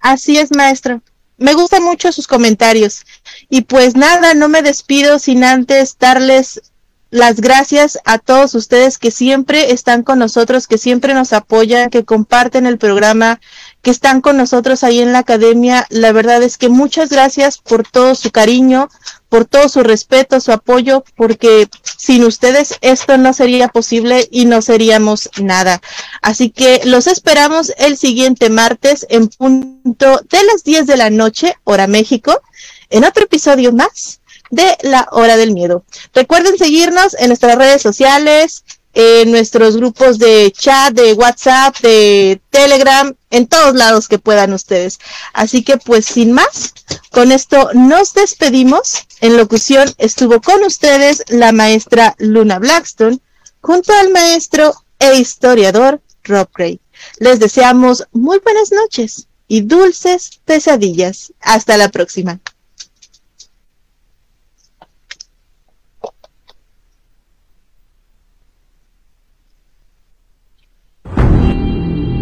S2: Así es, maestro. Me gustan mucho sus comentarios. Y pues nada, no me despido sin antes darles las gracias a todos ustedes que siempre están con nosotros, que siempre nos apoyan, que comparten el programa, que están con nosotros ahí en la academia. La verdad es que muchas gracias por todo su cariño, por todo su respeto, su apoyo, porque sin ustedes esto no sería posible y no seríamos nada. Así que los esperamos el siguiente martes en punto de las 10 de la noche, hora México, en otro episodio más de la hora del miedo. Recuerden seguirnos en nuestras redes sociales, en nuestros grupos de chat, de WhatsApp, de Telegram, en todos lados que puedan ustedes. Así que pues sin más, con esto nos despedimos. En locución estuvo con ustedes la maestra Luna Blackstone junto al maestro e historiador Rob Gray. Les deseamos muy buenas noches y dulces pesadillas. Hasta la próxima.